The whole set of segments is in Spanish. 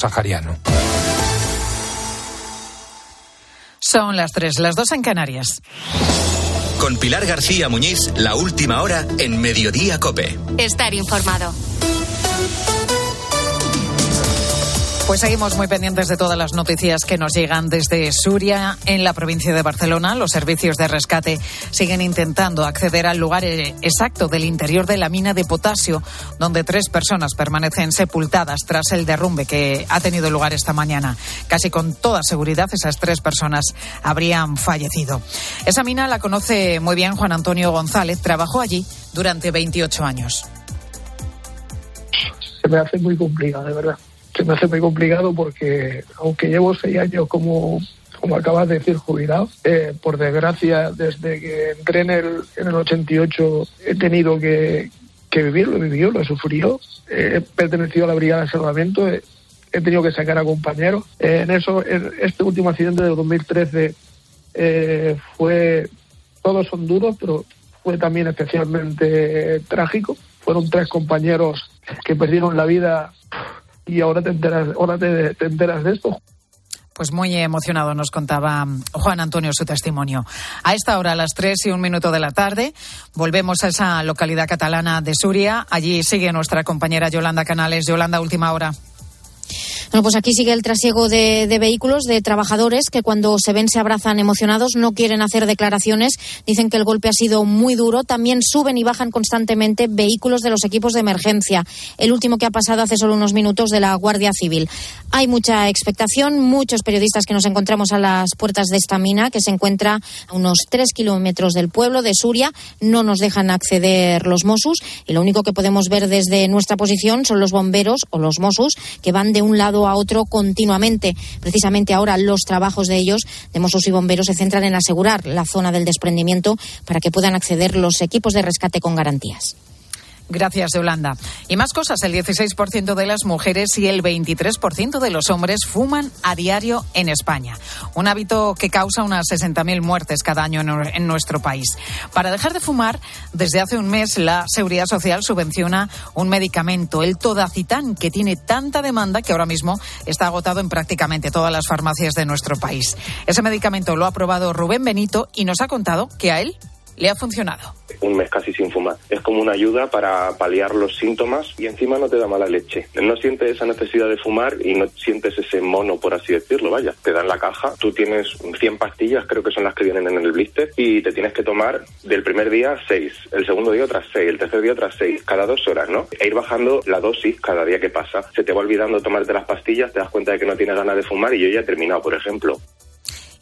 sahariano. Son las tres, las dos en Canarias. Con Pilar García Muñiz, la última hora en Mediodía Cope. Estar informado. Pues seguimos muy pendientes de todas las noticias que nos llegan desde Suria, en la provincia de Barcelona. Los servicios de rescate siguen intentando acceder al lugar eh, exacto del interior de la mina de potasio, donde tres personas permanecen sepultadas tras el derrumbe que ha tenido lugar esta mañana. Casi con toda seguridad esas tres personas habrían fallecido. Esa mina la conoce muy bien Juan Antonio González. Trabajó allí durante 28 años. Se me hace muy complicado, de verdad me hace muy complicado porque aunque llevo seis años como como acabas de decir, jubilado. Eh, por desgracia, desde que entré en el, en el 88 he tenido que, que vivir, lo he vivido, lo he sufrido. he pertenecido a la Brigada de Salvamento, he, tenido que sacar a compañeros. Eh, en eso, en este último accidente del 2013 eh, fue, todos son duros, pero fue también especialmente trágico. Fueron tres compañeros que perdieron la vida y ahora te enteras, ahora te, enteras de esto. Pues muy emocionado nos contaba Juan Antonio su testimonio. A esta hora, a las tres y un minuto de la tarde, volvemos a esa localidad catalana de Suria. Allí sigue nuestra compañera Yolanda Canales. Yolanda, última hora. Bueno, pues aquí sigue el trasiego de, vehículos de trabajadores que cuando se ven se abrazan emocionados, no quieren hacer declaraciones, dicen que el golpe ha sido muy duro. También suben y bajan constantemente vehículos de los equipos de emergencia. El último que ha pasado hace solo unos minutos de la Guardia Civil. Hay mucha expectación, muchos periodistas que nos encontramos a las puertas de esta mina, que se encuentra a unos tres kilómetros del pueblo de Suria. No nos dejan acceder los Mossos y lo único que podemos ver desde nuestra posición son los bomberos o los Mossos que van de un lado a otro continuamente. Precisamente ahora los trabajos de ellos, de Mossos y bomberos, se centran en asegurar la zona del desprendimiento para que puedan acceder los equipos de rescate con garantías. Gracias, Yolanda. Y más cosas, el 16% de las mujeres y el 23% de los hombres fuman a diario en España. Un hábito que causa unas 60.000 muertes cada año en nuestro país. Para dejar de fumar, desde hace un mes la Seguridad Social subvenciona un medicamento, el Todacitán, que tiene tanta demanda que ahora mismo está agotado en prácticamente todas las farmacias de nuestro país. Ese medicamento lo ha aprobado Rubén Benito y nos ha contado que a él le ha funcionado. Un mes casi sin fumar. Es como una ayuda para paliar los síntomas y encima no te da mala leche. No sientes esa necesidad de fumar y no sientes ese mono, por así decirlo, vaya. Te dan la caja, tú tienes 100 pastillas, creo que son las que vienen en el blister, y te tienes que tomar del primer día 6, el segundo día otras 6, el tercer día otras 6, cada dos horas, ¿no? E ir bajando la dosis cada día que pasa. Se te va olvidando tomarte las pastillas, te das cuenta de que no tienes ganas de fumar y yo ya he terminado, por ejemplo.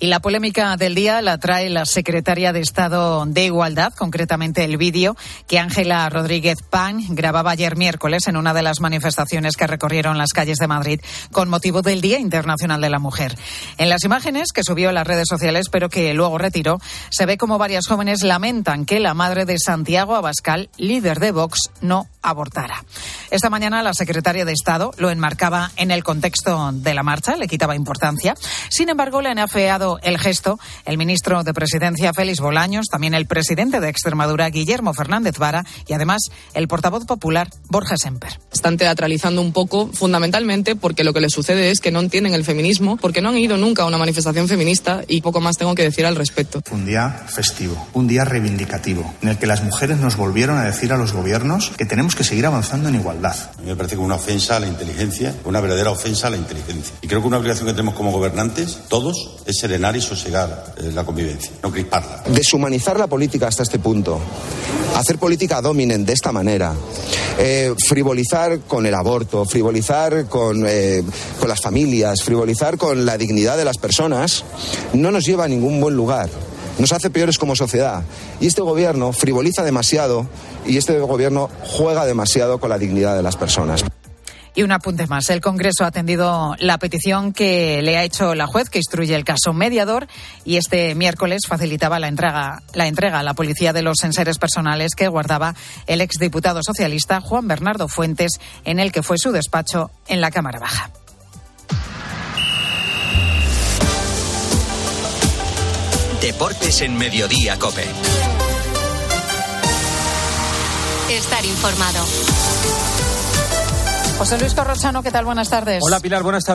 Y la polémica del día la trae la secretaria de Estado de Igualdad, concretamente el vídeo que Ángela Rodríguez Pan grababa ayer miércoles en una de las manifestaciones que recorrieron las calles de Madrid con motivo del Día Internacional de la Mujer. En las imágenes que subió a las redes sociales, pero que luego retiró, se ve como varias jóvenes lamentan que la madre de Santiago Abascal, líder de Vox, no abortara. Esta mañana la secretaria de Estado lo enmarcaba en el contexto de la marcha, le quitaba importancia. Sin embargo, le han afeado el gesto el ministro de Presidencia Félix Bolaños, también el presidente de Extremadura Guillermo Fernández Vara y además el portavoz popular Borja Semper. Están teatralizando un poco, fundamentalmente porque lo que les sucede es que no entienden el feminismo, porque no han ido nunca a una manifestación feminista y poco más tengo que decir al respecto. Un día festivo, un día reivindicativo, en el que las mujeres nos volvieron a decir a los gobiernos que tenemos que seguir avanzando en igualdad. A mí me parece que una ofensa a la inteligencia, una verdadera ofensa a la inteligencia. Y creo que una obligación que tenemos como gobernantes, todos, es ser y sosegar eh, la convivencia, no crisparla. Deshumanizar la política hasta este punto, hacer política dominen de esta manera, eh, frivolizar con el aborto, frivolizar con, eh, con las familias, frivolizar con la dignidad de las personas, no nos lleva a ningún buen lugar nos hace peores como sociedad. Y este gobierno frivoliza demasiado y este gobierno juega demasiado con la dignidad de las personas. Y un apunte más. El Congreso ha atendido la petición que le ha hecho la juez que instruye el caso mediador y este miércoles facilitaba la entrega, la entrega a la policía de los enseres personales que guardaba el exdiputado socialista Juan Bernardo Fuentes, en el que fue su despacho en la Cámara Baja. Deportes en Mediodía, Cope. Estar informado. José Luis Corrochano, ¿qué tal? Buenas tardes. Hola Pilar, buenas tardes.